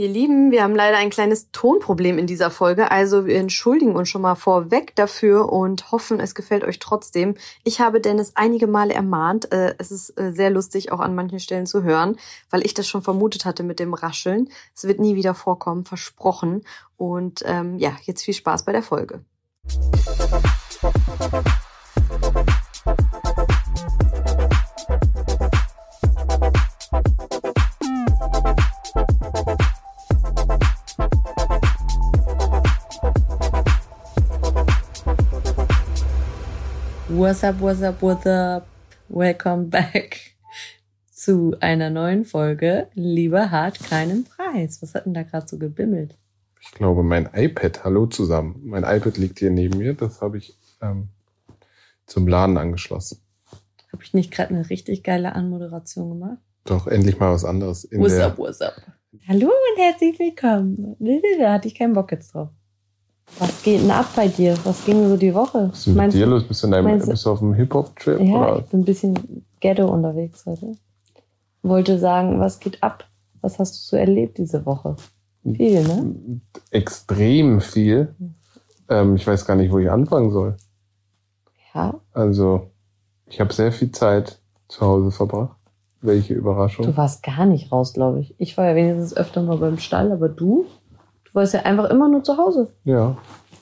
Ihr Lieben, wir haben leider ein kleines Tonproblem in dieser Folge, also wir entschuldigen uns schon mal vorweg dafür und hoffen, es gefällt euch trotzdem. Ich habe Dennis einige Male ermahnt, äh, es ist äh, sehr lustig auch an manchen Stellen zu hören, weil ich das schon vermutet hatte mit dem Rascheln. Es wird nie wieder vorkommen, versprochen. Und ähm, ja, jetzt viel Spaß bei der Folge. What's up, what's up, what's up? Welcome back zu einer neuen Folge Lieber hart keinen Preis. Was hat denn da gerade so gebimmelt? Ich glaube, mein iPad. Hallo zusammen. Mein iPad liegt hier neben mir. Das habe ich ähm, zum Laden angeschlossen. Habe ich nicht gerade eine richtig geile Anmoderation gemacht? Doch, endlich mal was anderes. In what's up, what's up? Hallo und herzlich willkommen. Da hatte ich keinen Bock jetzt drauf. Was geht denn ab bei dir? Was ging so die Woche? Was ist mit meinst dir los? Bist du, in deinem, bist du auf einem Hip-Hop-Trip? Ja, oder? ich bin ein bisschen Ghetto unterwegs heute. Wollte sagen, was geht ab? Was hast du so erlebt diese Woche? Viel, ne? Extrem viel. Ähm, ich weiß gar nicht, wo ich anfangen soll. Ja. Also, ich habe sehr viel Zeit zu Hause verbracht. Welche Überraschung. Du warst gar nicht raus, glaube ich. Ich war ja wenigstens öfter mal beim Stall, aber du? Du warst ja einfach immer nur zu Hause. Ja.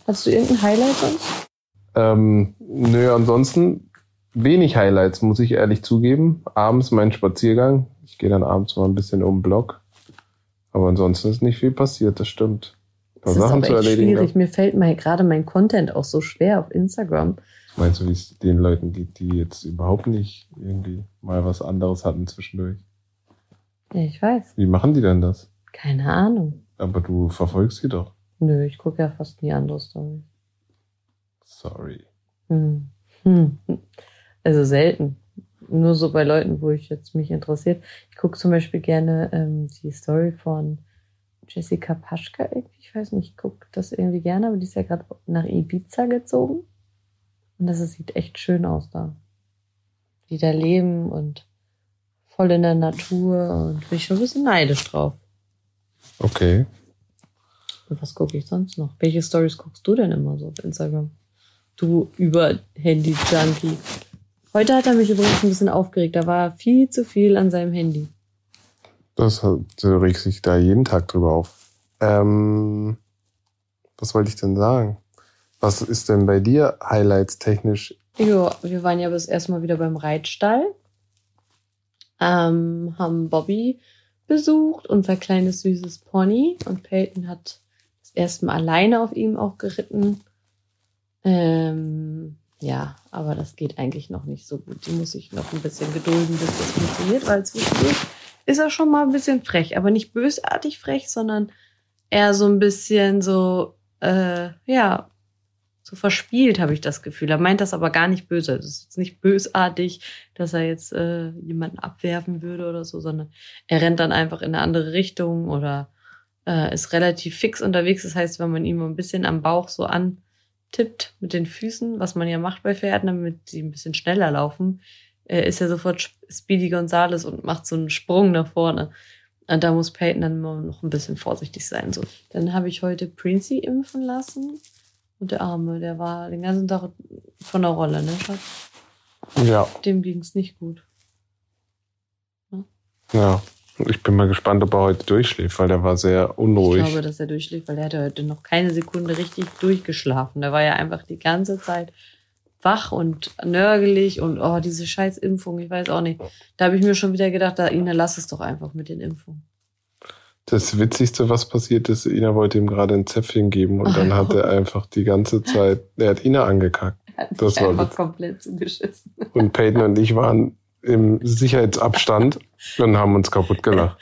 Hast du irgendein Highlight sonst? Ähm, nö, ansonsten wenig Highlights, muss ich ehrlich zugeben. Abends mein Spaziergang. Ich gehe dann abends mal ein bisschen um den Block. Aber ansonsten ist nicht viel passiert, das stimmt. Ein paar das Sachen ist aber echt. Schwierig. Mir fällt mal gerade mein Content auch so schwer auf Instagram. Meinst du, wie es den Leuten geht, die jetzt überhaupt nicht irgendwie mal was anderes hatten zwischendurch? Ja, ich weiß. Wie machen die denn das? Keine Ahnung. Aber du verfolgst sie doch. Nö, ich gucke ja fast nie andere Storys. Sorry. Hm. Hm. Also selten. Nur so bei Leuten, wo ich jetzt mich interessiert. Ich gucke zum Beispiel gerne ähm, die Story von Jessica Paschka irgendwie. Ich weiß nicht, ich gucke das irgendwie gerne, aber die ist ja gerade nach Ibiza gezogen. Und das sieht echt schön aus da. Die da leben und voll in der Natur und bin ich schon ein bisschen neidisch drauf. Okay. Und was gucke ich sonst noch? Welche Stories guckst du denn immer so auf Instagram? Du über Handy-Junkie. Heute hat er mich übrigens ein bisschen aufgeregt. Da war viel zu viel an seinem Handy. Das du regst sich da jeden Tag drüber auf. Ähm, was wollte ich denn sagen? Was ist denn bei dir Highlights technisch? Ja, wir waren ja bis erstmal wieder beim Reitstall. Ähm, haben Bobby besucht, unser kleines süßes Pony. Und Peyton hat das erste Mal alleine auf ihm auch geritten. Ähm, ja, aber das geht eigentlich noch nicht so gut. Die muss ich noch ein bisschen gedulden, bis das funktioniert, weil zwischendurch ist er schon mal ein bisschen frech, aber nicht bösartig frech, sondern eher so ein bisschen so, äh, ja, so verspielt, habe ich das Gefühl. Er meint das aber gar nicht böse. Es ist jetzt nicht bösartig, dass er jetzt äh, jemanden abwerfen würde oder so, sondern er rennt dann einfach in eine andere Richtung oder äh, ist relativ fix unterwegs. Das heißt, wenn man ihn mal ein bisschen am Bauch so antippt mit den Füßen, was man ja macht bei Pferden, damit sie ein bisschen schneller laufen, äh, ist er sofort Speedy Gonzales und macht so einen Sprung nach vorne. Und da muss Peyton dann immer noch ein bisschen vorsichtig sein. So. Dann habe ich heute Princey impfen lassen. Und der Arme, der war den ganzen Tag von der Rolle, ne, Schatz? Ja. Dem ging's nicht gut. Ja. ja. Ich bin mal gespannt, ob er heute durchschläft, weil der war sehr unruhig. Ich glaube, dass er durchschläft, weil er hatte heute noch keine Sekunde richtig durchgeschlafen. Der war ja einfach die ganze Zeit wach und nörgelig und oh, diese scheiß Impfung, ich weiß auch nicht. Da habe ich mir schon wieder gedacht, da, Ina, lass es doch einfach mit den Impfungen. Das Witzigste, was passiert ist, Ina wollte ihm gerade ein Zäpfchen geben und dann hat er einfach die ganze Zeit, er hat Ina angekackt. Hat das war einfach komplett zugeschissen. Und Peyton und ich waren im Sicherheitsabstand und haben uns kaputt gelacht.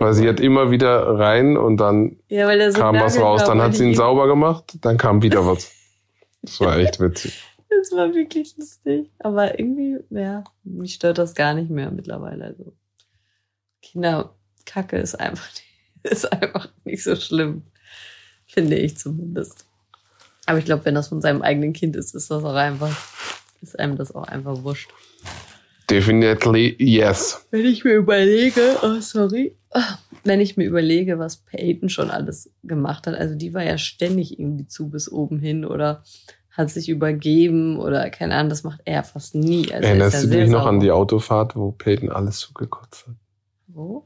weil sie hat immer wieder rein und dann ja, so kam was raus. Dann hat sie ihn sauber gemacht, dann kam wieder was. Das war echt witzig. Das war wirklich lustig. Aber irgendwie, ja, mich stört das gar nicht mehr mittlerweile. Also Kinderkacke ist einfach nicht ist einfach nicht so schlimm. Finde ich zumindest. Aber ich glaube, wenn das von seinem eigenen Kind ist, ist das auch einfach, ist einem das auch einfach wurscht. Definitely yes. Wenn ich mir überlege, oh sorry, wenn ich mir überlege, was Peyton schon alles gemacht hat, also die war ja ständig irgendwie zu bis oben hin oder hat sich übergeben oder keine Ahnung, das macht er fast nie. Also Erinnerst du dich noch an die Autofahrt, wo Peyton alles zugekotzt hat? Wo?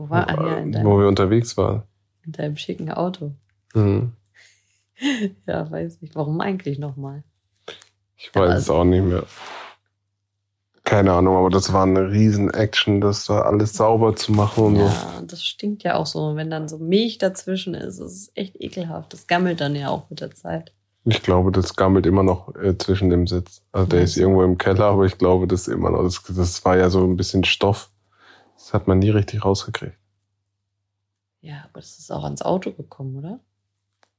Wo war wo, ja, deinem, wo wir unterwegs waren. In deinem schicken Auto. Mhm. ja, weiß nicht. Warum eigentlich nochmal? Ich weiß es auch nicht mehr. Keine Ahnung, aber das war eine riesen Action, das da alles sauber zu machen und ja, so. Ja, das stinkt ja auch so. wenn dann so Milch dazwischen ist, das ist echt ekelhaft. Das gammelt dann ja auch mit der Zeit. Ich glaube, das gammelt immer noch äh, zwischen dem Sitz. Also der ist irgendwo im Keller, aber ich glaube, das ist immer noch. Das, das war ja so ein bisschen Stoff. Das hat man nie richtig rausgekriegt. Ja, aber das ist auch ans Auto gekommen, oder?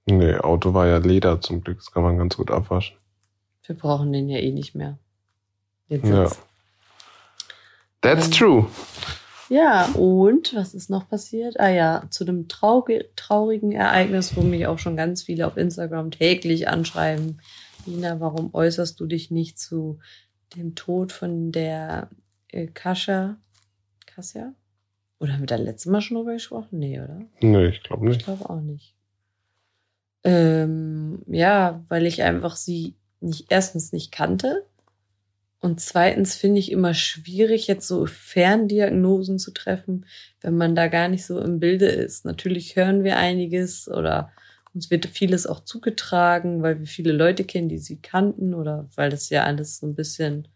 Nee, Auto war ja Leder zum Glück. Das kann man ganz gut abwaschen. Wir brauchen den ja eh nicht mehr. Den Sitz. Ja. That's um, true. Ja, und was ist noch passiert? Ah ja, zu dem traurigen Ereignis, wo mich auch schon ganz viele auf Instagram täglich anschreiben. Nina, warum äußerst du dich nicht zu dem Tod von der äh, Kascha? Kassia? Oder haben wir da letztes Mal schon drüber gesprochen? Nee, oder? Nee, ich glaube nicht. Ich glaube auch nicht. Ähm, ja, weil ich einfach sie nicht erstens nicht kannte und zweitens finde ich immer schwierig, jetzt so Ferndiagnosen zu treffen, wenn man da gar nicht so im Bilde ist. Natürlich hören wir einiges oder uns wird vieles auch zugetragen, weil wir viele Leute kennen, die sie kannten oder weil das ja alles so ein bisschen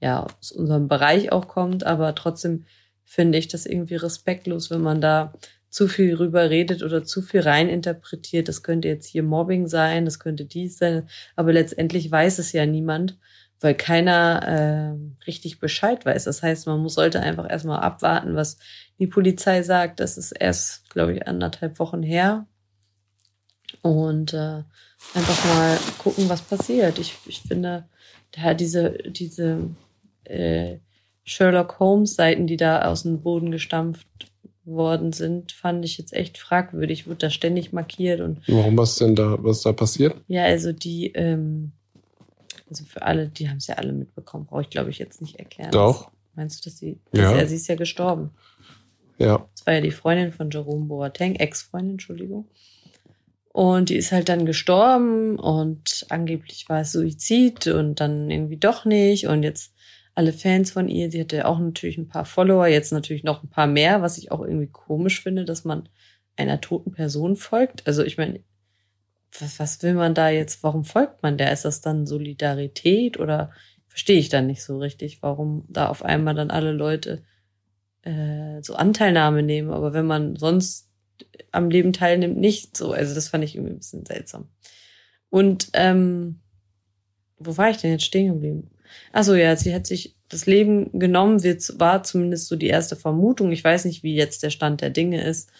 ja aus unserem Bereich auch kommt. Aber trotzdem finde ich das irgendwie respektlos, wenn man da zu viel rüber redet oder zu viel reininterpretiert. Das könnte jetzt hier Mobbing sein, das könnte dies sein, aber letztendlich weiß es ja niemand weil keiner äh, richtig Bescheid weiß. Das heißt, man muss, sollte einfach erstmal abwarten, was die Polizei sagt. Das ist erst, glaube ich, anderthalb Wochen her. Und äh, einfach mal gucken, was passiert. Ich, ich finde, da diese, diese äh, Sherlock Holmes-Seiten, die da aus dem Boden gestampft worden sind, fand ich jetzt echt fragwürdig. Wird da ständig markiert und. Warum was denn da, was da passiert? Ja, also die, ähm, also für alle, die haben es ja alle mitbekommen, brauche ich glaube ich jetzt nicht erklären. Doch. Meinst du, dass sie, dass ja. er, sie ist ja gestorben? Ja. Das war ja die Freundin von Jerome Boateng, Ex-Freundin, Entschuldigung. Und die ist halt dann gestorben und angeblich war es Suizid und dann irgendwie doch nicht. Und jetzt alle Fans von ihr, sie hatte auch natürlich ein paar Follower, jetzt natürlich noch ein paar mehr, was ich auch irgendwie komisch finde, dass man einer toten Person folgt. Also ich meine, was, was will man da jetzt, warum folgt man der? Ist das dann Solidarität oder verstehe ich dann nicht so richtig, warum da auf einmal dann alle Leute äh, so Anteilnahme nehmen, aber wenn man sonst am Leben teilnimmt, nicht so. Also das fand ich irgendwie ein bisschen seltsam. Und ähm, wo war ich denn jetzt stehen geblieben? Achso, ja, sie hat sich das Leben genommen, war zumindest so die erste Vermutung. Ich weiß nicht, wie jetzt der Stand der Dinge ist.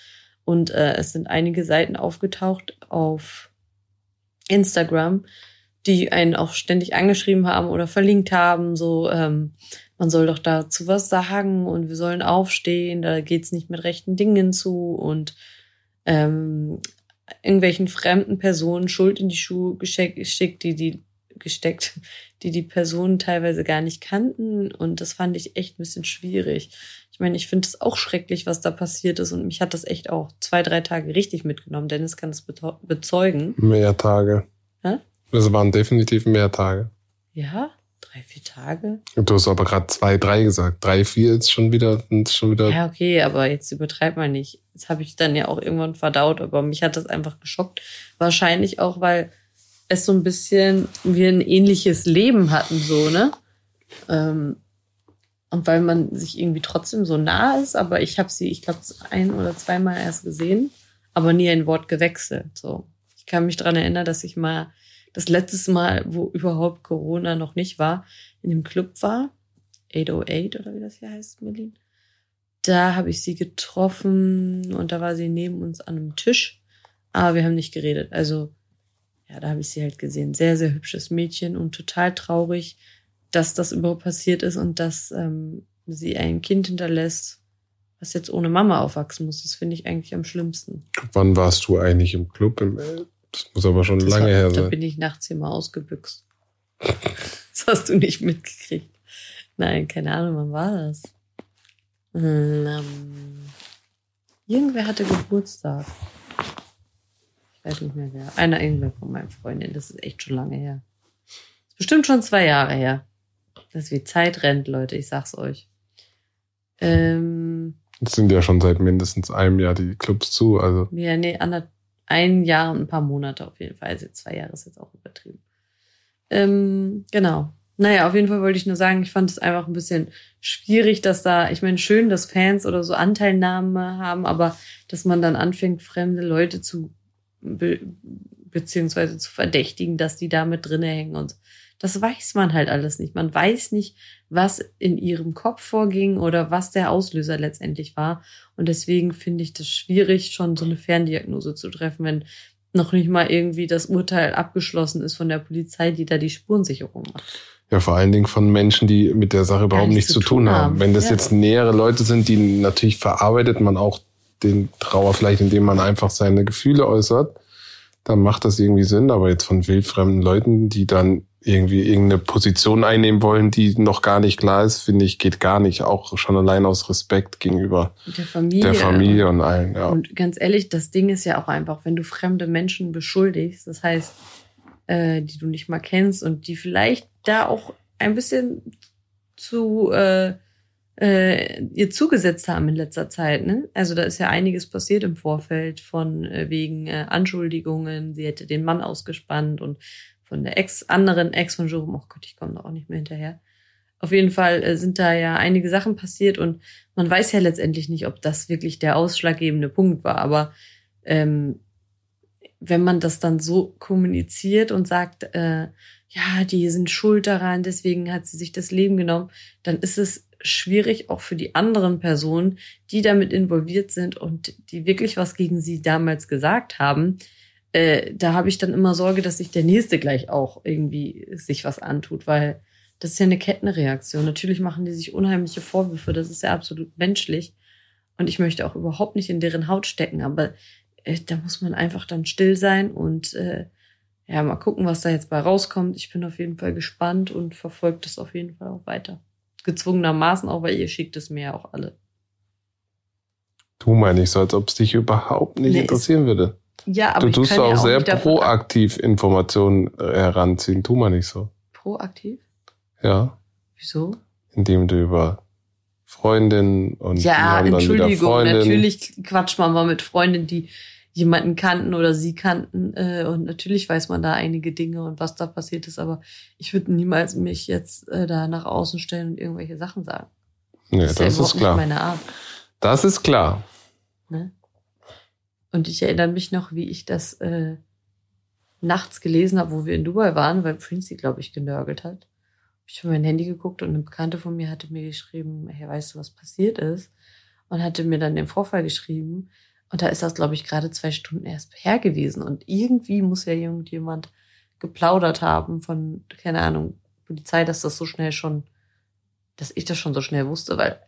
Und äh, es sind einige Seiten aufgetaucht auf Instagram, die einen auch ständig angeschrieben haben oder verlinkt haben, so ähm, man soll doch dazu was sagen und wir sollen aufstehen, da geht's nicht mit rechten Dingen zu und ähm, irgendwelchen fremden Personen Schuld in die Schuhe geschickt, die die gesteckt, die die Personen teilweise gar nicht kannten und das fand ich echt ein bisschen schwierig. Ich meine, ich finde es auch schrecklich, was da passiert ist und mich hat das echt auch zwei, drei Tage richtig mitgenommen. Dennis kann es bezeugen. Mehr Tage. Hä? Das waren definitiv mehr Tage. Ja, drei, vier Tage. Du hast aber gerade zwei, drei gesagt. Drei, vier ist schon wieder, ist schon wieder. Ja, okay, aber jetzt übertreibt man nicht. Das habe ich dann ja auch irgendwann verdaut, aber mich hat das einfach geschockt. Wahrscheinlich auch, weil es so ein bisschen wir ein ähnliches Leben hatten, so, ne? Ähm, und weil man sich irgendwie trotzdem so nah ist, aber ich habe sie, ich glaube, ein oder zweimal erst gesehen, aber nie ein Wort gewechselt. So, ich kann mich dran erinnern, dass ich mal das letzte Mal, wo überhaupt Corona noch nicht war, in dem Club war, 808 oder wie das hier heißt, Berlin. Da habe ich sie getroffen und da war sie neben uns an einem Tisch, aber wir haben nicht geredet. Also ja, da habe ich sie halt gesehen. Sehr, sehr hübsches Mädchen und total traurig, dass das überhaupt passiert ist und dass ähm, sie ein Kind hinterlässt, was jetzt ohne Mama aufwachsen muss. Das finde ich eigentlich am schlimmsten. Wann warst du eigentlich im Club? Das muss aber schon das lange war, her sein. Da bin ich nachts hier mal ausgebüxt. das hast du nicht mitgekriegt. Nein, keine Ahnung, wann war das? Ähm, irgendwer hatte Geburtstag. Ich weiß nicht mehr wer. Einer irgendwer von meinen Freundinnen. Das ist echt schon lange her. Ist bestimmt schon zwei Jahre her. Das ist wie Zeit rennt, Leute. Ich sag's euch. Ähm, Es sind ja schon seit mindestens einem Jahr die Clubs zu. Also ja, nee, ander, ein Jahr und ein paar Monate auf jeden Fall. Also zwei Jahre ist jetzt auch übertrieben. Ähm, genau. Naja, auf jeden Fall wollte ich nur sagen, ich fand es einfach ein bisschen schwierig, dass da, ich meine, schön, dass Fans oder so Anteilnahme haben, aber dass man dann anfängt, fremde Leute zu be beziehungsweise zu verdächtigen, dass die da mit drinne hängen und das weiß man halt alles nicht. Man weiß nicht, was in ihrem Kopf vorging oder was der Auslöser letztendlich war. Und deswegen finde ich das schwierig, schon so eine Ferndiagnose zu treffen, wenn noch nicht mal irgendwie das Urteil abgeschlossen ist von der Polizei, die da die Spurensicherung macht. ja, vor allen Dingen von Menschen, die mit der Sache überhaupt nichts zu tun haben. Wenn das Ja. jetzt nähere Leute sind, die natürlich verarbeitet man auch den Trauer vielleicht, indem man einfach seine Gefühle äußert, dann macht das irgendwie Sinn. Aber jetzt von wildfremden Leuten, die dann irgendwie irgendeine Position einnehmen wollen, die noch gar nicht klar ist, finde ich, geht gar nicht. Auch schon allein aus Respekt gegenüber Der Familie. der Familie und allen. Ja. Und ganz ehrlich, das Ding ist ja auch einfach, wenn du fremde Menschen beschuldigst, das heißt, äh, die du nicht mal kennst und die vielleicht da auch ein bisschen zu äh, äh, ihr zugesetzt haben in letzter Zeit. Ne? Also da ist ja einiges passiert im Vorfeld von äh, wegen äh, Anschuldigungen. Sie hätte den Mann ausgespannt und von der Ex anderen Ex von Jerome. Oh Gott, ich komme da auch nicht mehr hinterher. Auf jeden Fall äh, sind da ja einige Sachen passiert und man weiß ja letztendlich nicht, ob das wirklich der ausschlaggebende Punkt war. Aber ähm, wenn man das dann so kommuniziert und sagt, äh, ja, die sind schuld daran, deswegen hat sie sich das Leben genommen, dann ist es schwierig auch für die anderen Personen, die damit involviert sind und die wirklich was gegen sie damals gesagt haben. Äh, da habe ich dann immer Sorge, dass sich der Nächste gleich auch irgendwie sich was antut, weil das ist ja eine Kettenreaktion. Natürlich machen die sich unheimliche Vorwürfe, das ist ja absolut menschlich. Und ich möchte auch überhaupt nicht in deren Haut stecken, aber äh, da muss man einfach dann still sein und äh, ja, mal gucken, was da jetzt bei rauskommt. Ich bin auf jeden Fall gespannt und verfolge das auf jeden Fall auch weiter. Gezwungenermaßen auch, weil ihr schickt es mir ja auch alle. Du meine ich so, als ob es dich überhaupt nicht Nee, interessieren würde. Ja, aber Du tust auch ja auch sehr proaktiv Informationen äh, heranziehen. Tu mal nicht so. Proaktiv? Ja. Wieso? Indem du über Freundinnen und Ja, Entschuldigung, natürlich quatscht man mal mit Freundinnen, die jemanden kannten oder sie kannten. Äh, und natürlich weiß man da einige Dinge und was da passiert ist, aber ich würde niemals mich jetzt äh, da nach außen stellen und irgendwelche Sachen sagen. Nee, das das, ist ja ist klar. meine Art. Das ist klar. Ne? Und ich erinnere mich noch, wie ich das äh, nachts gelesen habe, wo wir in Dubai waren, weil Prince glaube ich, genörgelt hat. Ich habe mein Handy geguckt und eine Bekannte von mir hatte mir geschrieben, hey, weißt du, was passiert ist? Und hatte mir dann den Vorfall geschrieben. Und da ist das, glaube ich, gerade zwei Stunden erst her gewesen. Und irgendwie muss ja irgendjemand geplaudert haben von, keine Ahnung, Polizei, dass das so schnell schon, dass ich das schon so schnell wusste, weil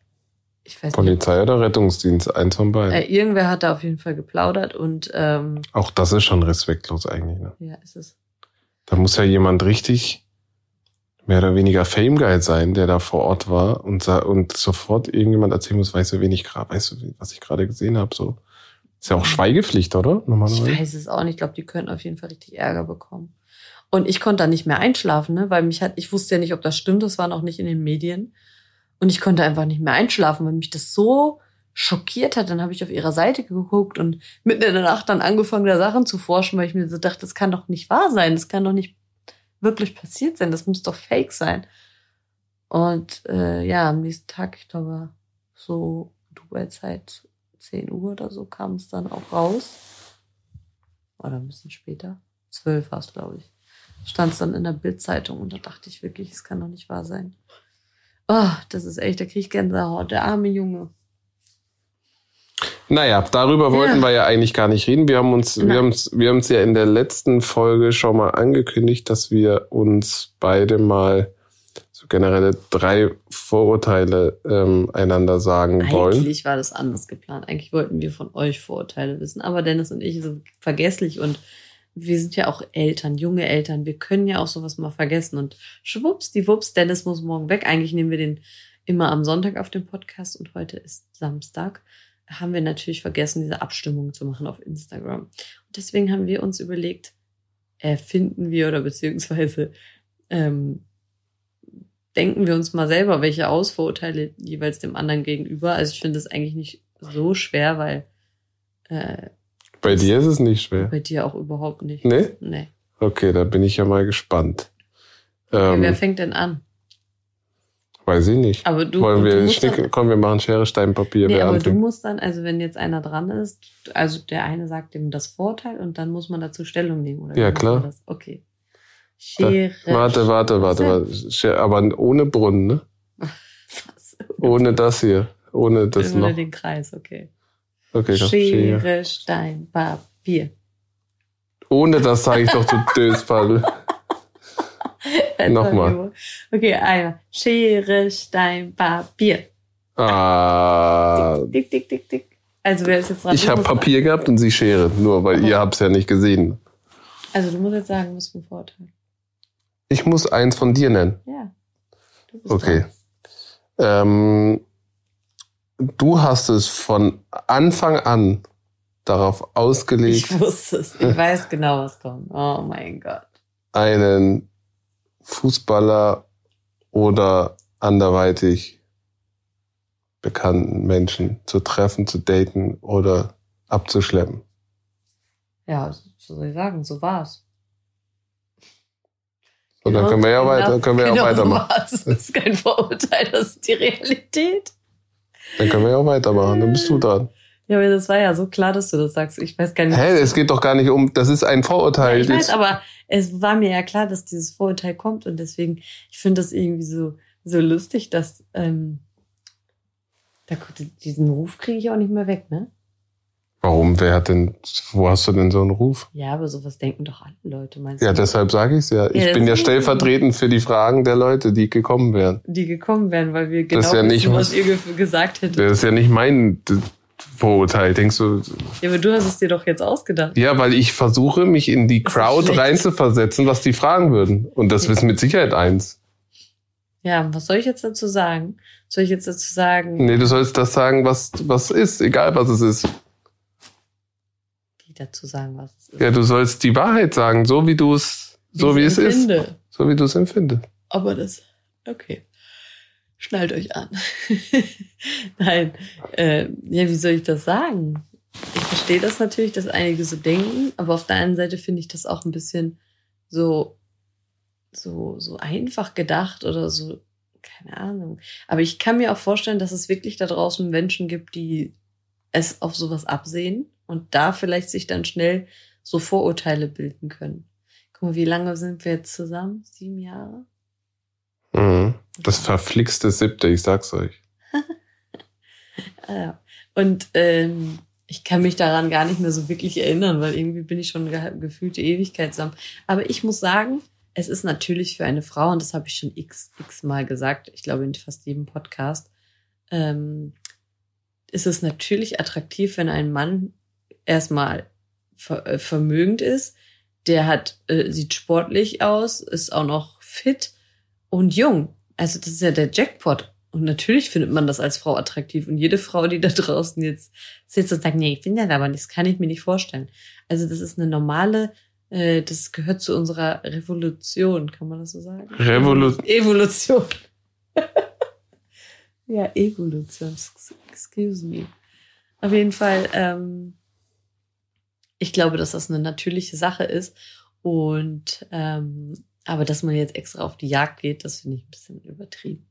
ich weiß nicht. Polizei oder Rettungsdienst, eins von beiden. Äh, irgendwer hat da auf jeden Fall geplaudert und ähm, Auch das ist schon respektlos eigentlich. Ne? ja, ist es. Da muss ja jemand richtig mehr oder weniger Fame Guy sein, der da vor Ort war und, und sofort irgendjemand erzählen muss, weißt du, wen ich gerade, weißt du, was ich gerade gesehen habe, so. Ist ja auch Schweigepflicht, oder? Ich Normalerweise. weiß es auch nicht. Ich glaube, die könnten auf jeden Fall richtig Ärger bekommen. Und ich konnte da nicht mehr einschlafen, ne? weil mich hat, ich wusste ja nicht, ob das stimmt, das war noch nicht in den Medien. Und ich konnte einfach nicht mehr einschlafen, weil mich das so schockiert hat. Dann habe ich auf ihrer Seite geguckt und mitten in der Nacht dann angefangen, da Sachen zu forschen, weil ich mir so dachte, das kann doch nicht wahr sein, das kann doch nicht wirklich passiert sein, das muss doch fake sein. Und äh, ja, am nächsten Tag, ich glaube, so Dubai-Zeit, 10 Uhr oder so, kam es dann auch raus. Oder ein bisschen später. 12 war es, glaube ich. Stand es dann in der Bildzeitung und da dachte ich wirklich, es kann doch nicht wahr sein. Oh, das ist echt, da krieg ich Gänsehaut. Der arme Junge. Naja, darüber wollten Ja. wir ja eigentlich gar nicht reden. Wir haben uns, wir haben uns, wir haben uns ja in der letzten Folge schon mal angekündigt, dass wir uns beide mal so generelle drei Vorurteile ähm, einander sagen wollen. Eigentlich war das anders geplant. Eigentlich wollten wir von euch Vorurteile wissen. Aber Dennis und ich sind vergesslich und wir sind ja auch Eltern, junge Eltern. Wir können ja auch sowas mal vergessen. Und schwupps, die Wups, Dennis muss morgen weg. Eigentlich nehmen wir den immer am Sonntag auf dem Podcast und heute ist Samstag, haben wir natürlich vergessen, diese Abstimmung zu machen auf Instagram. Und deswegen haben wir uns überlegt, erfinden wir oder beziehungsweise ähm, denken wir uns mal selber, welche Ausvorurteile jeweils dem anderen gegenüber. Also ich finde es eigentlich nicht so schwer, weil äh, Bei dir ist es nicht schwer. bei dir auch überhaupt nicht. Nee? Nee. Okay, da bin ich ja mal gespannt. Okay, Ähm, wer fängt denn an? weiß ich nicht. Aber du, Wollen du wir musst Schnick, dann, komm, wir machen Schere, Stein, Papier. nee, aber du anfängt. musst dann, also wenn jetzt einer dran ist, also der eine sagt ihm das Vorteil und dann muss man dazu Stellung nehmen, oder? Ja, klar. Das? Okay. Schere. Warte, warte, warte, warte. Schere- Aber ohne Brunnen, ne? Was? Ohne das hier. Ohne das Ohne noch. den Kreis, okay. Okay. Schere, Schere. Stein, Papier. Ohne das sage ich doch, du Döspaddel. Nochmal. Okay, einmal. Schere, Stein, Papier. Ah, Dick, dick, dick, dick. Also wer ist jetzt dran? ich Du habe Papier gehabt und sie Schere. Nur, weil Aber- ihr habt's ja nicht gesehen. Also du musst jetzt sagen, was für ein Vorteil. Ich muss eins von dir nennen. Ja. Du bist Okay. Ähm, du hast es von Anfang an darauf ausgelegt, Ich wusste es. Ich weiß genau, was kommt. Oh mein Gott. einen Fußballer oder anderweitig bekannten Menschen zu treffen, zu daten oder abzuschleppen. Ja, was soll ich sagen? So war's. Und dann Genau- können wir ja genau- weiter, können wir ja genau auch weitermachen. So. Das ist kein Vorurteil, das ist die Realität. Dann können wir ja auch weitermachen. Dann bist du dran. Ja, aber das war ja so klar, dass du das sagst. Ich weiß gar nicht. Hä, es geht doch gar nicht um, das ist ein Vorurteil. ich weiß, aber es war mir ja klar, dass dieses Vorurteil kommt und deswegen, ich finde das irgendwie so, so lustig, dass ähm, da, diesen Ruf kriege ich auch nicht mehr weg, ne? Warum? Wer hat denn, wo hast du denn so einen Ruf? Ja, aber sowas denken doch alle Leute, meinst Ja, du? deshalb sage ich es ja. Ich Ja, bin ja stellvertretend für die Fragen der Leute, die gekommen wären. Die gekommen wären, weil wir genau Das ja nicht wissen, was was- ihr ge gesagt hättet. Das ist ja nicht mein Vorurteil. Denkst du, Ja, aber du hast es dir doch jetzt ausgedacht. ja, weil ich versuche, mich in die Crowd reinzuversetzen, was die fragen würden. Und das Ja. ist mit Sicherheit eins. Ja, was soll ich jetzt dazu sagen? Soll ich jetzt dazu sagen, Nee, du sollst das sagen, was, was ist, egal was es ist. Dazu sagen, was es ist? Ja, du sollst die Wahrheit sagen, so wie du es, so wie es ist. So wie du es empfindest. Aber das, okay. Schnallt euch an. Nein, äh, ja, wie soll ich das sagen? Ich verstehe das natürlich, dass einige so denken, aber auf der einen Seite finde ich das auch ein bisschen so, so, so einfach gedacht oder so, keine Ahnung. Aber ich kann mir auch vorstellen, dass es wirklich da draußen Menschen gibt, die es auf sowas absehen und da vielleicht sich dann schnell so Vorurteile bilden können. Guck mal, wie lange sind wir jetzt zusammen? Sieben Jahre? Mhm. Das verflixte siebte, ich sag's euch. Ah, ja. Und ähm, ich kann mich daran gar nicht mehr so wirklich erinnern, weil irgendwie bin ich schon ge gefühlte Ewigkeit zusammen. Aber ich muss sagen, es ist natürlich für eine Frau, und das habe ich schon x, x Mal gesagt, ich glaube in fast jedem Podcast, ähm, ist es natürlich attraktiv, wenn ein Mann erstmal ver äh, vermögend ist, der hat, äh, sieht sportlich aus, ist auch noch fit und jung. Also das ist ja der Jackpot. Und natürlich findet man das als Frau attraktiv. Und jede Frau, die da draußen jetzt sitzt und sagt, nee, ich finde das aber nicht, das kann ich mir nicht vorstellen. Also das ist eine normale, äh, das gehört zu unserer Revolution, kann man das so sagen? Revolu Evolution. ja, Evolution. Excuse me. Auf jeden Fall, ähm, ich glaube, dass das eine natürliche Sache ist. Und ähm, aber dass man jetzt extra auf die Jagd geht, das finde ich ein bisschen übertrieben.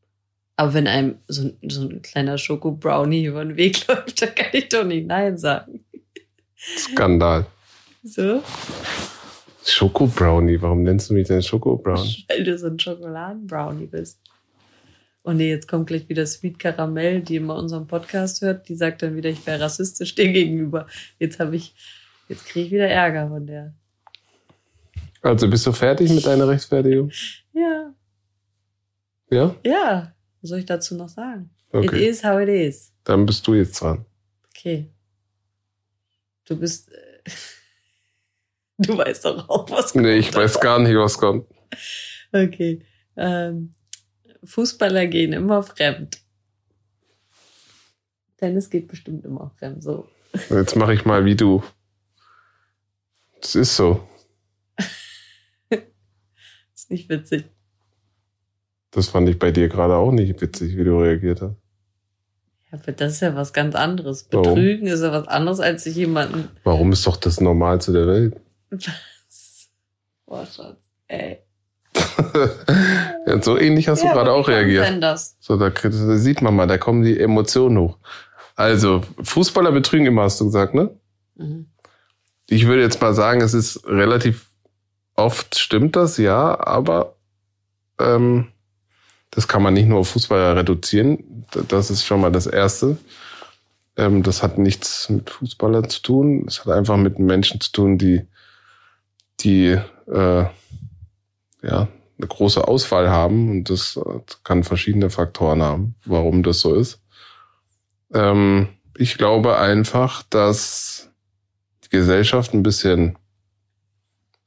Aber wenn einem so, ein- so ein kleiner Schoko-Brownie über den Weg läuft, dann kann ich doch nicht Nein sagen. Skandal. So, Schoko-Brownie, warum nennst du mich denn Schoko-Brownie? weil du so ein Schokoladen-Brownie bist. Und nee, jetzt kommt gleich wieder Sweet Caramel, die immer unseren Podcast hört. Die sagt dann wieder, ich wäre rassistisch dir gegenüber. Jetzt habe ich, jetzt kriege ich wieder Ärger von der. Also bist du fertig mit deiner Rechtfertigung? Ja, Ja? ja. Was soll ich dazu noch sagen? It Okay. is how it is. Dann bist du jetzt dran. Okay. Du bist. Äh, du weißt doch auch, was Nee, ich weiß gar nicht, was kommt. Okay. Ähm, Fußballer gehen immer fremd. Dennis geht bestimmt immer fremd, so. Jetzt mache ich mal wie du. Das ist so. ist nicht witzig. Das fand ich bei dir gerade auch nicht witzig, wie du reagiert hast. Ja, aber das ist ja was ganz anderes. Warum? Betrügen ist ja was anderes, als sich jemanden. Warum ist doch das Normalste der Welt? Was? Boah, Schatz. Ey. ja, so ähnlich hast du Ja, gerade aber auch reagiert. Denn das? So, da, da sieht man mal, da kommen die Emotionen hoch. Also, Fußballer betrügen immer, hast du gesagt, ne? Mhm. Ich würde jetzt mal sagen, es ist relativ oft stimmt das, ja, aber ähm, das kann man nicht nur auf Fußballer reduzieren. Das ist schon mal das Erste. Ähm, das hat nichts mit Fußballern zu tun. Es hat einfach mit Menschen zu tun, die, die äh, ja, eine große Auswahl haben und das kann verschiedene Faktoren haben, warum das so ist. Ähm, ich glaube einfach, dass Gesellschaft ein bisschen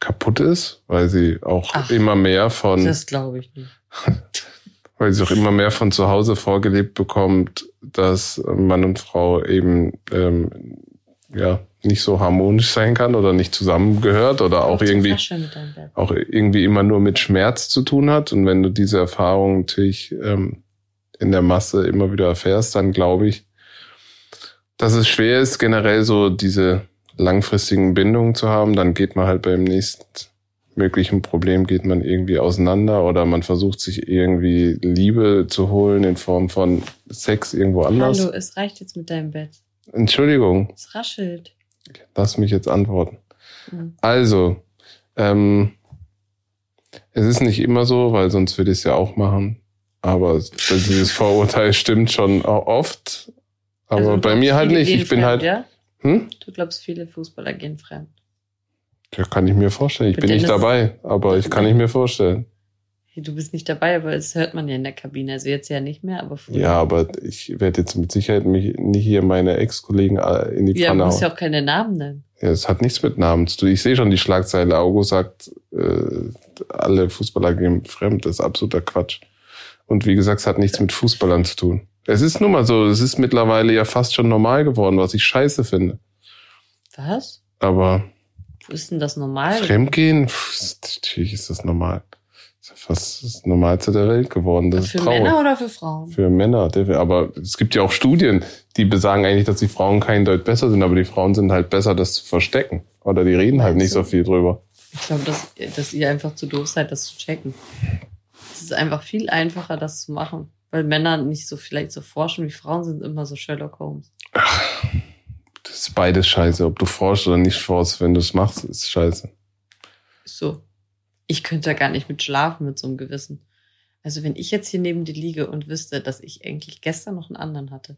kaputt ist, weil sie auch Ach, immer mehr von, Das glaube ich nicht. weil sie auch immer mehr von zu Hause vorgelebt bekommt, dass Mann und Frau eben ähm, ja nicht so harmonisch sein kann oder nicht zusammengehört oder auch irgendwie auch irgendwie immer nur mit Schmerz zu tun hat. Und wenn du diese Erfahrung natürlich ähm, in der Masse immer wieder erfährst, dann glaube ich, dass es schwer ist, generell so diese langfristigen Bindungen zu haben. Dann geht man halt beim nächsten möglichen Problem, geht man irgendwie auseinander oder man versucht sich irgendwie Liebe zu holen in Form von Sex irgendwo anders. Hallo, es reicht jetzt mit deinem Bett. Entschuldigung, Es raschelt. lass mich jetzt antworten. Mhm. Also, ähm, es ist nicht immer so, weil sonst würde ich es ja auch machen. Aber dieses Vorurteil stimmt schon oft. Aber Also, bei mir halt nicht. Ich bin fremd, halt, Ja? Hm? Du glaubst, viele Fußballer gehen fremd. Ja, kann ich mir vorstellen. Ich Mit bin nicht dabei, aber ich kann nicht mir vorstellen. Du bist nicht dabei, aber das hört man ja in der Kabine. Also jetzt ja nicht mehr, aber früher. Ja, aber ich werde jetzt mit Sicherheit mich nicht hier meine Ex-Kollegen äh, in die Ja, Pfanne du hauen. musst ja auch keine Namen nennen. Ja, es hat nichts mit Namen zu tun. Ich sehe schon die Schlagzeile. Augo sagt, äh, alle Fußballer gehen fremd. Das ist absoluter Quatsch. Und wie gesagt, es hat nichts mit Fußballern zu tun. Es ist nun mal so, es ist mittlerweile ja fast schon normal geworden, was ich scheiße finde. Was? Aber Wo ist denn das normal? Fremdgehen, pff, natürlich ist das normal. Das ist fast das Normalste der Welt geworden. Das für ist traurig. Männer oder für Frauen? Für Männer, aber es gibt ja auch Studien, die besagen eigentlich, dass die Frauen kein Deut besser sind, aber die Frauen sind halt besser, das zu verstecken. Oder die reden halt nicht so viel drüber. Ich glaube, dass, dass ihr einfach zu doof seid, das zu checken. Es ist einfach viel einfacher, das zu machen. Weil Männer nicht so vielleicht so forschen wie Frauen sind immer so Sherlock Holmes. Das ist beides scheiße. Ob du forschst oder nicht forschst, wenn du es machst, ist scheiße. So. Ich könnte ja gar nicht mit schlafen mit so einem Gewissen. Also wenn ich jetzt hier neben dir liege und wüsste, dass ich eigentlich gestern noch einen anderen hatte,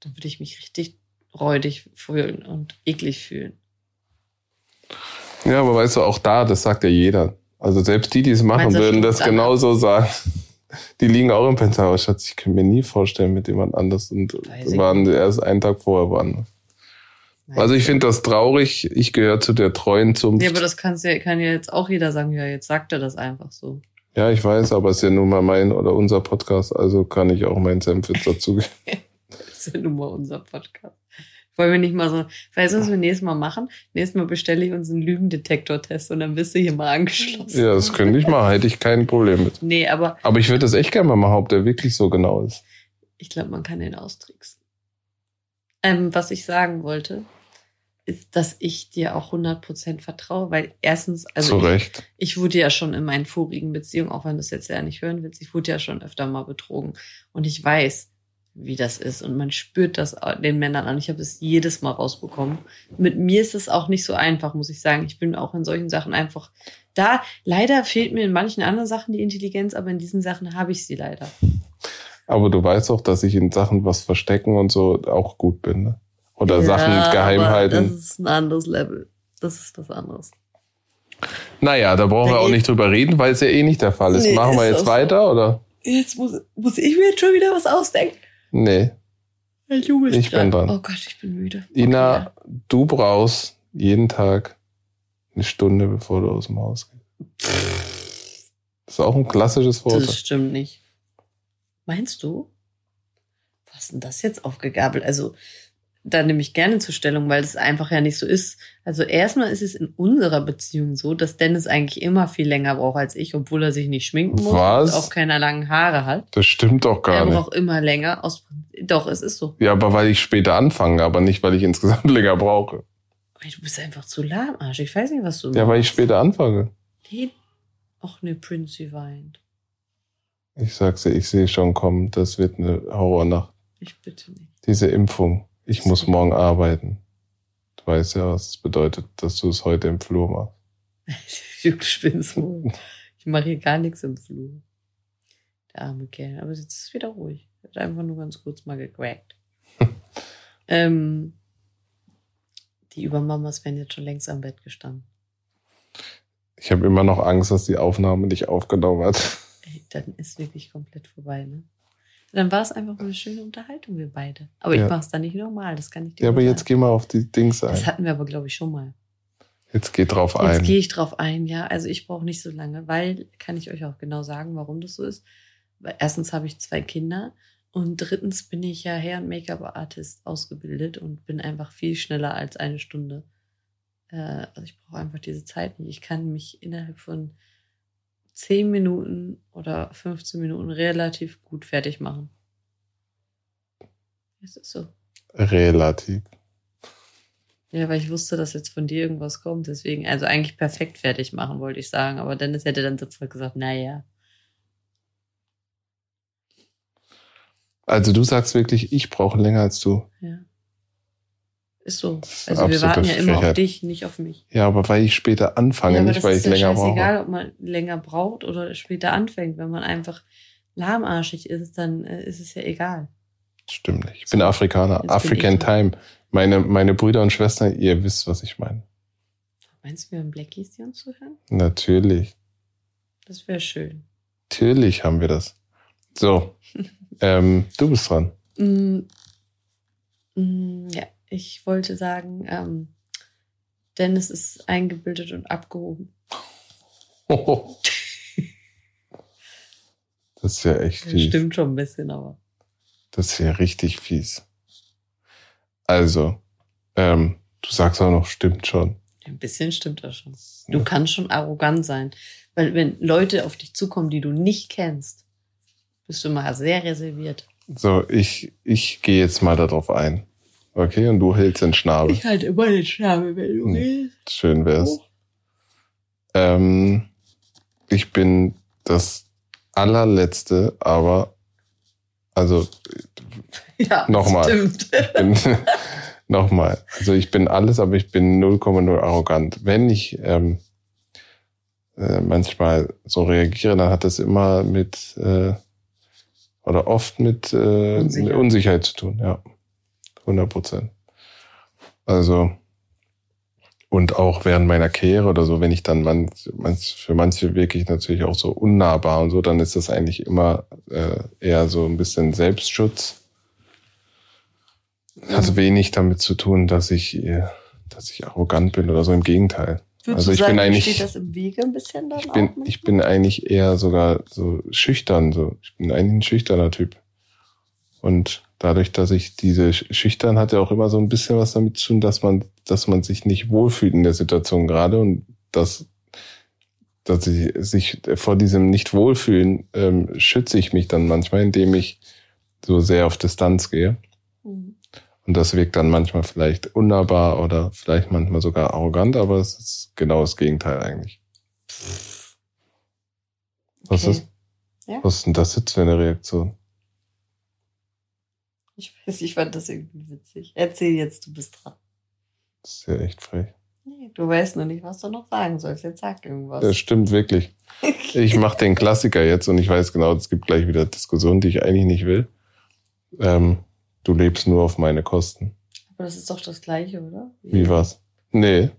dann würde ich mich richtig räudig fühlen und eklig fühlen. Ja, aber weißt du, auch da, das sagt ja jeder. Also selbst die, die es machen, Meinst würden das genauso sagen. Die liegen auch im Penthouse. Schatz, ich kann mir nie vorstellen mit jemand anders und Weiß waren erst einen Tag vorher woanders. Also ich finde das traurig. Ich gehöre zu der treuen Zunft. Ja, aber das kann's ja, kann ja jetzt auch jeder sagen, ja, jetzt sagt er das einfach so. Ja, ich weiß, aber es ist ja nun mal mein oder unser Podcast, also kann ich auch meinen Senf jetzt dazugeben. Das ist ja nun mal unser Podcast. Wollen wir nicht mal so, weißt du, was wir nächstes Mal machen? Nächstes Mal bestelle ich uns einen Lügendetektor-Test und dann bist du hier mal angeschlossen. Ja, das könnte ich mal, hätte ich kein Problem mit. Nee, aber Aber ich würde das echt gerne mal machen, ob der wirklich so genau ist. ich glaube, man kann den austricksen. Ähm, was ich sagen wollte, ist, dass ich dir auch 100% vertraue, weil erstens, also ich, ich wurde ja schon in meinen vorigen Beziehungen, auch wenn du es jetzt ja nicht hören willst, ich wurde ja schon öfter mal betrogen. Und ich weiß, wie das ist. Und man spürt das den Männern an. Ich habe es jedes Mal rausbekommen. Mit mir ist es auch nicht so einfach, muss ich sagen. Ich bin auch in solchen Sachen einfach da. Leider fehlt mir in manchen anderen Sachen die Intelligenz, aber in diesen Sachen habe ich sie leider. Aber du weißt auch, dass ich in Sachen was verstecken und so auch gut bin. Ne? Oder Sachen geheim halten. Das ist ein anderes Level. Das ist was anderes. Naja, da brauchen wir auch Nee. nicht drüber reden, weil es ja eh nicht der Fall ist. Nee, Machen wir jetzt auch so. weiter oder? Jetzt muss, muss ich mir jetzt schon wieder was ausdenken. Nee. Du bist Ich bin dran. Oh Gott, ich bin müde. Ina, du brauchst jeden Tag eine Stunde, bevor du aus dem Haus gehst. Das ist auch ein klassisches Okay. Das stimmt nicht. Meinst du? Was ist denn das jetzt aufgegabelt? Also, da nehme ich gerne zur Stellung, weil es einfach ja nicht so ist. Also erstmal ist es in unserer Beziehung so, dass Dennis eigentlich immer viel länger braucht als ich, obwohl er sich nicht schminken muss Was? und auch keine langen Haare hat. Das stimmt doch gar er nicht. braucht immer länger. Aus Doch, es ist so. Ja, aber weil ich später anfange, aber nicht, weil ich insgesamt länger brauche. Du bist einfach zu lahmarsch. Ich weiß nicht, was du Ja, weil ich später anfange. Nee. Ach ne, Princey weint. Ich sag's dir, ich sehe schon kommen, das wird eine Horrornacht. Ich bitte nicht. Diese Impfung. Ich muss morgen arbeiten. Du weißt ja, was es bedeutet, dass du es heute im Flur machst. Du spinnst wohl. Ich mache hier gar nichts im Flur. Der arme Kerl. Aber jetzt ist es wieder ruhig. Hat einfach nur ganz kurz mal gecrackt. ähm, die Übermamas wären jetzt schon längst am Bett gestanden. Ich habe immer noch Angst, dass die Aufnahme nicht aufgenommen hat. Ey, dann ist wirklich komplett vorbei, ne? Dann war es einfach eine schöne Unterhaltung, wir beide. Aber Ja. ich mache es dann nicht normal, das kann ich dir Ja, aber nur jetzt sagen. geh mal auf die Dings Das ein. hatten wir aber, glaube ich, schon mal. Jetzt geh drauf Jetzt ein. gehe ich drauf ein, ja. Also ich brauche nicht so lange, weil kann ich euch auch genau sagen, warum das so ist. Weil erstens habe ich zwei Kinder und drittens bin ich ja Hair- und Make-up-Artist ausgebildet und bin einfach viel schneller als eine Stunde. Äh, also ich brauche einfach diese Zeit nicht. Ich kann mich innerhalb von 10 Minuten oder 15 Minuten relativ gut fertig machen. Es ist so. Relativ. Ja, weil ich wusste, dass jetzt von dir irgendwas kommt. Deswegen, also eigentlich perfekt fertig machen, wollte ich sagen. Aber Dennis hätte dann sofort gesagt, naja. Also du sagst wirklich, ich brauche länger als du. Ja. Ist so. Ist Also wir absolute warten ja immer auf Frechheit. dich, nicht auf mich. Ja, aber weil ich später anfange, ja, nicht weil ist ich ja länger brauche. scheißegal, ob man länger braucht oder später anfängt. Wenn man einfach lahmarschig ist, dann äh, ist es ja egal. Stimmt nicht. Ich bin Afrikaner. Jetzt bin African dran. Time. Meine, meine Brüder und Schwestern, ihr wisst, was ich meine. Meinst du, wir haben Blackies, die uns zuhören? Natürlich. Das wäre schön. Natürlich haben wir das. So, ähm, du bist dran. Mm, mm, ja, ich wollte sagen, ähm, Dennis ist eingebildet und abgehoben. Das ist ja echt Das fies. stimmt schon ein bisschen, aber. Das ist ja richtig fies. Also, ähm, du sagst auch noch, stimmt schon. Ein bisschen stimmt das schon. Du kannst schon arrogant sein. Weil wenn Leute auf dich zukommen, die du nicht kennst, bist du immer sehr reserviert. So, ich, ich gehe jetzt mal darauf ein. Okay, und du hältst den Schnabel. halte immer den Schnabel, wenn du Hm. redest. Schön wär's. Ähm, ich bin das allerletzte, aber also Ja, Nochmal. nochmal. Also ich bin alles, aber ich bin 0,0 arrogant. Wenn ich ähm, äh, manchmal so reagiere, dann hat das immer mit äh, oder oft mit äh, Unsicherheit. Unsicherheit. zu tun, ja. 100 Prozent. Also und auch während meiner Karriere oder so, wenn ich dann manch, manch, für manche wirklich natürlich auch so unnahbar und so, dann ist das eigentlich immer äh, eher so ein bisschen Selbstschutz. Hat wenig damit zu tun, dass ich, äh, dass ich arrogant bin oder so. Im Gegenteil. Würdest Also ich sagen, bin eigentlich- steht das im Wege ein bisschen dann Ich bin, ich bin eigentlich eher sogar so schüchtern. So. Ich bin eigentlich ein schüchterner Typ. Und dadurch, dass ich diese Sch- schüchtern hat ja auch immer so ein bisschen was damit zu tun, dass man, dass man sich nicht wohlfühlt in der Situation gerade und dass, dass ich sich vor diesem Nicht-Wohlfühlen ähm, schütze ich mich dann manchmal, indem ich so sehr auf Distanz gehe. Mhm. Und das wirkt dann manchmal vielleicht unnahbar oder vielleicht manchmal sogar arrogant, aber es ist genau das Gegenteil eigentlich. Was Okay. ist? Ja. Was ist denn das jetzt für eine Reaktion? Ich weiß, ich fand das irgendwie witzig. Erzähl jetzt, du bist dran. Das ist ja echt frech. Nee, du weißt nur nicht, was du noch sagen sollst. Jetzt sag irgendwas. Das stimmt wirklich. Ich mache den Klassiker jetzt und ich weiß genau, es gibt gleich wieder Diskussionen, die ich eigentlich nicht will. Ähm, du lebst nur auf meine Kosten. Aber das ist doch das Gleiche, oder? Wie was? Nee.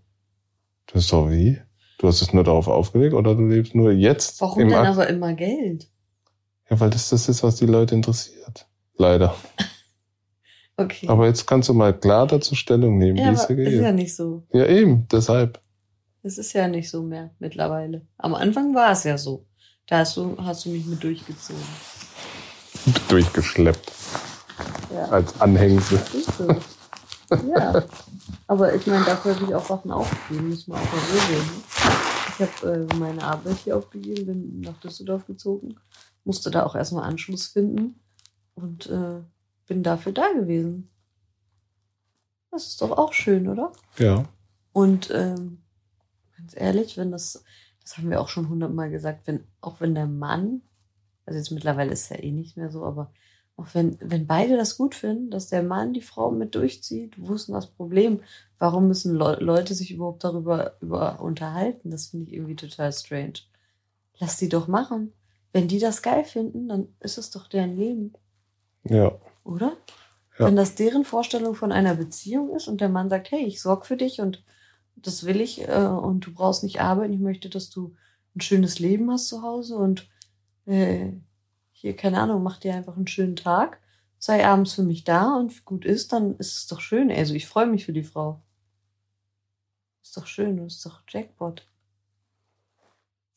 Das ist doch wie? Du hast es nur darauf aufgelegt oder du lebst nur jetzt Warum denn Akt? aber immer Geld? Ja, weil das das ist, was die Leute interessiert. Leider. Okay. Aber jetzt kannst du mal klar dazu Stellung nehmen, ja, wie es dir ist ja geht. nicht so. Ja, eben, deshalb. Es ist ja nicht so mehr mittlerweile. Am Anfang war es ja so. Da hast du, hast du mich mit durchgezogen. durchgeschleppt. Ja. Als Anhängsel. Ist so. Ja. Aber ich meine, dafür habe ich auch Sachen aufgegeben, muss man auch mal so sehen. ne? Ich habe äh, meine Arbeit hier aufgegeben, bin nach Düsseldorf gezogen, musste da auch erstmal Anschluss finden und äh, bin dafür da gewesen. Das ist doch auch schön, oder? Ja. Und ähm, ganz ehrlich, wenn das, das haben wir auch schon hundertmal gesagt, wenn, auch wenn der Mann, also jetzt mittlerweile ist es ja eh nicht mehr so, aber auch wenn, wenn beide das gut finden, dass der Mann die Frau mit durchzieht, wo ist denn das Problem? Warum müssen Le Leute sich überhaupt darüber über unterhalten? Das finde ich irgendwie total strange. Lass die doch machen. Wenn die das geil finden, dann ist es doch deren Leben, Ja. Oder? Ja. Wenn das deren Vorstellung von einer Beziehung ist und der Mann sagt, hey, ich sorge für dich und das will ich äh, und du brauchst nicht arbeiten, ich möchte, dass du ein schönes Leben hast zu Hause und äh, hier, keine Ahnung, mach dir einfach einen schönen Tag, sei abends für mich da und gut ist, dann ist es doch schön. Also ich freue mich für die Frau. Ist doch schön, ist doch Jackpot.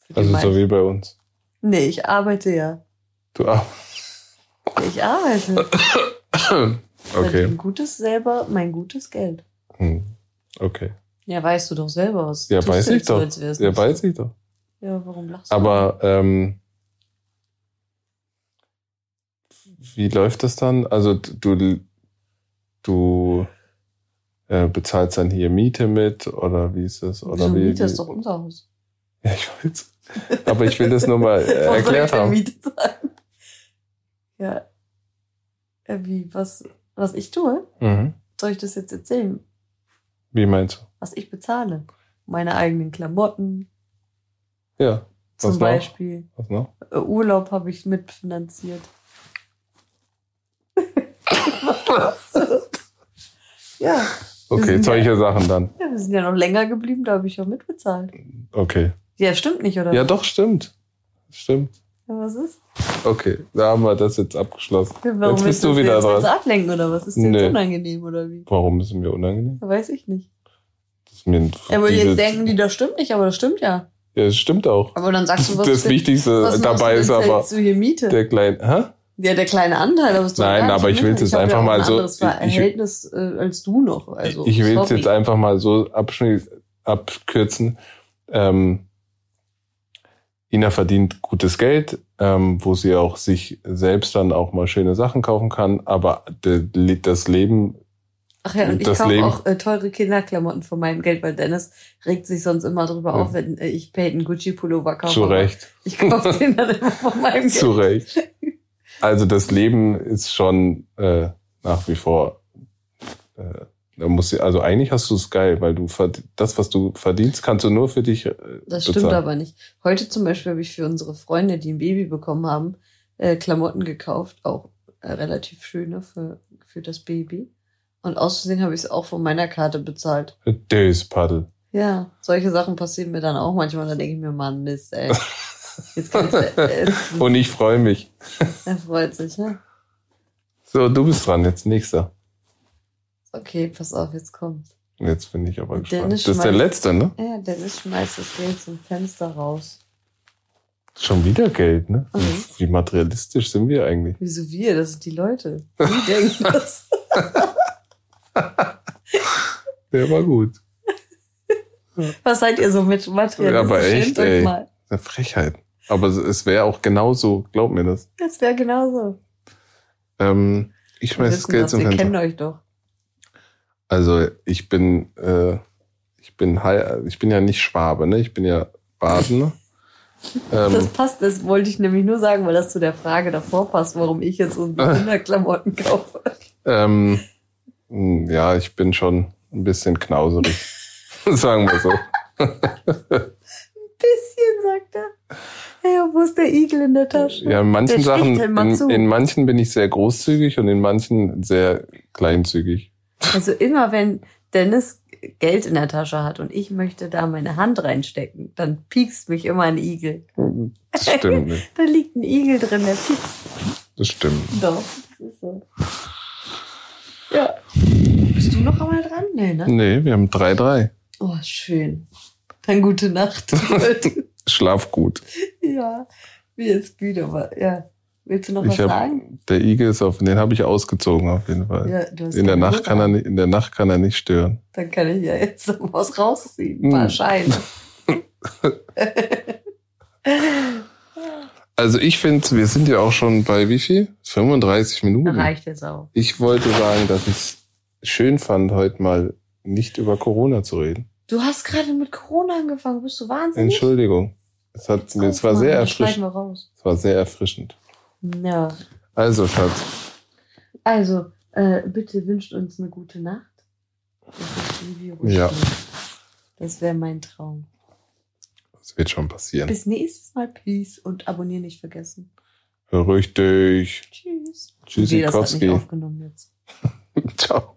Für Also so wie bei uns. nee, ich arbeite ja. Du auch. Ich arbeite. Okay. Verdiene gutes selber, mein gutes Geld. Hm. Okay. Ja, weißt du doch selber was. Ja, weiß du ich so, doch. als wär's Ja, nicht weiß so. ich doch. Ja, warum lachst du? Aber ähm, wie läuft das dann? Also du, du äh, bezahlst dann hier Miete mit oder wie ist das? Oder Wieso wie, Miete wie? ist doch unser Haus. Ja, ich weiß. Aber ich will das nur mal äh, erklärt haben. Miete zahlen? Ja. ja. Wie, was, was ich tue? Mhm. Soll ich das jetzt erzählen? Wie meinst Was ich bezahle? Meine eigenen Klamotten du? Ja. zum noch? Beispiel. Was noch? Äh, Urlaub habe ich mitfinanziert. ja. Okay, solche Sachen dann. ja, wir sind ja noch länger geblieben, da habe ich auch mitbezahlt. Okay. Ja, stimmt nicht, oder? Ja, doch, stimmt. Stimmt. Ja, was ist? Okay, da haben wir das jetzt abgeschlossen. Warum Jetzt bist du wieder jetzt dran. ablenken oder was? Ist dir jetzt unangenehm oder wie? Warum ist es mir unangenehm? Weiß ich nicht. Das ist mir aber jetzt denken die, das stimmt nicht, aber das stimmt ja. Ja, das stimmt auch. Aber dann sagst du, was das denn- Wichtigste was dabei ist aber zu hier Miete? der kleine. Hä? ja, der kleine Anteil. Aber ist doch Nein, aber ich mit. will's jetzt einfach ja mal ein so- anderes ich- Verhältnis äh, als du noch. Also, ich will es jetzt einfach mal so abkürzen. Ähm, Ina verdient gutes Geld, ähm, wo sie auch sich selbst dann auch mal schöne Sachen kaufen kann, aber das Leben, Ach ja, und ich kaufe Leben- auch äh, teure Kinderklamotten von meinem Geld, weil Dennis regt sich sonst immer drüber Ja. auf, wenn äh, ich Peyton Gucci Pullover kaufe. zu Recht, Ich kaufe den dann immer von meinem Geld. zu Recht. Also das Leben ist schon äh, nach wie vor, äh, da muss sie, also eigentlich hast du es geil, weil du das, was du verdienst, kannst du nur für dich äh, Das bezahlen. stimmt aber nicht. Heute zum Beispiel habe ich für unsere Freunde, die ein Baby bekommen haben, äh, Klamotten gekauft, auch äh, relativ schöne für, für das Baby. Und aus Versehen habe ich es auch von meiner Karte bezahlt. Das Paddel. Ja, solche Sachen passieren mir dann auch manchmal. Da denke ich mir, Mann, Mist, ey. Jetzt kannst du, äh, Und ich freue mich. er freut sich, ne? So, du bist dran, jetzt nächster. Okay, pass auf, jetzt kommt. Jetzt bin ich aber gespannt. Dennis das ist der letzte, ne? Ja, Dennis schmeißt das Geld zum Fenster raus. Schon wieder Geld, ne? Mhm. Wie materialistisch sind wir eigentlich? Wieso wir? Das sind die Leute. Die denken das. Der war gut. Was seid ihr so mit materialistisch? Ja, aber echt, ey. mal. Eine Frechheit. Aber es- es wäre auch genauso, glaub mir das. Das wäre genauso. Ähm, ich schmeiß das Geld das, zum wir kennen Fenster. euch doch. Also ich bin, äh, ich bin, ich bin ja nicht Schwabe, ne? Ich bin ja Baden. Das ähm, passt, das wollte ich nämlich nur sagen, weil das zu der Frage davor passt, warum ich jetzt unsere Kinderklamotten kaufe. ähm, mh, ja, ich bin schon ein bisschen knauserig. Sagen wir so. Bisschen, sagt er. Hey, wo ist der Igel in der Tasche? Ja, in manchen Sachen, halt in, in manchen bin ich sehr großzügig und in manchen sehr kleinzügig. Also immer wenn Dennis Geld in der Tasche hat und ich möchte da meine Hand reinstecken, dann piekst mich immer ein Igel. Das stimmt nicht. Da liegt ein Igel drin, der piekst. Das stimmt. Doch, das ist so. Ja. Bist du noch einmal dran? Nee, ne? Nee, wir haben 3-3. Oh, schön. Dann gute Nacht. Schlaf gut. ja, mir ist müde, aber ja. Willst du noch Ich was hab, sagen? der Igel ist auf, den habe ich ausgezogen auf jeden Fall. Ja, in, der Nacht kann er nicht, in der Nacht kann er nicht stören. Dann kann ich ja jetzt noch was rausziehen. Hm. Wahrscheinlich. Also ich finde, wir sind ja auch schon bei wie viel? 35 Minuten. Reicht jetzt auch. Ich wollte sagen, dass ich es schön fand, heute mal nicht über Corona zu reden. Du hast gerade mit Corona angefangen. Bist du wahnsinnig? Entschuldigung. Es hat es war sehr erfrischend. Es war sehr erfrischend. Ja. Also, Schatz, Also, äh, bitte wünscht uns eine gute Nacht. Das Ja. Das wäre mein Traum. es wird schon passieren. Bis nächstes Mal. Peace und abonnieren nicht vergessen. Richtig. Tschüss. Nee, das hat nicht Tschüssikowski. aufgenommen jetzt. Ciao.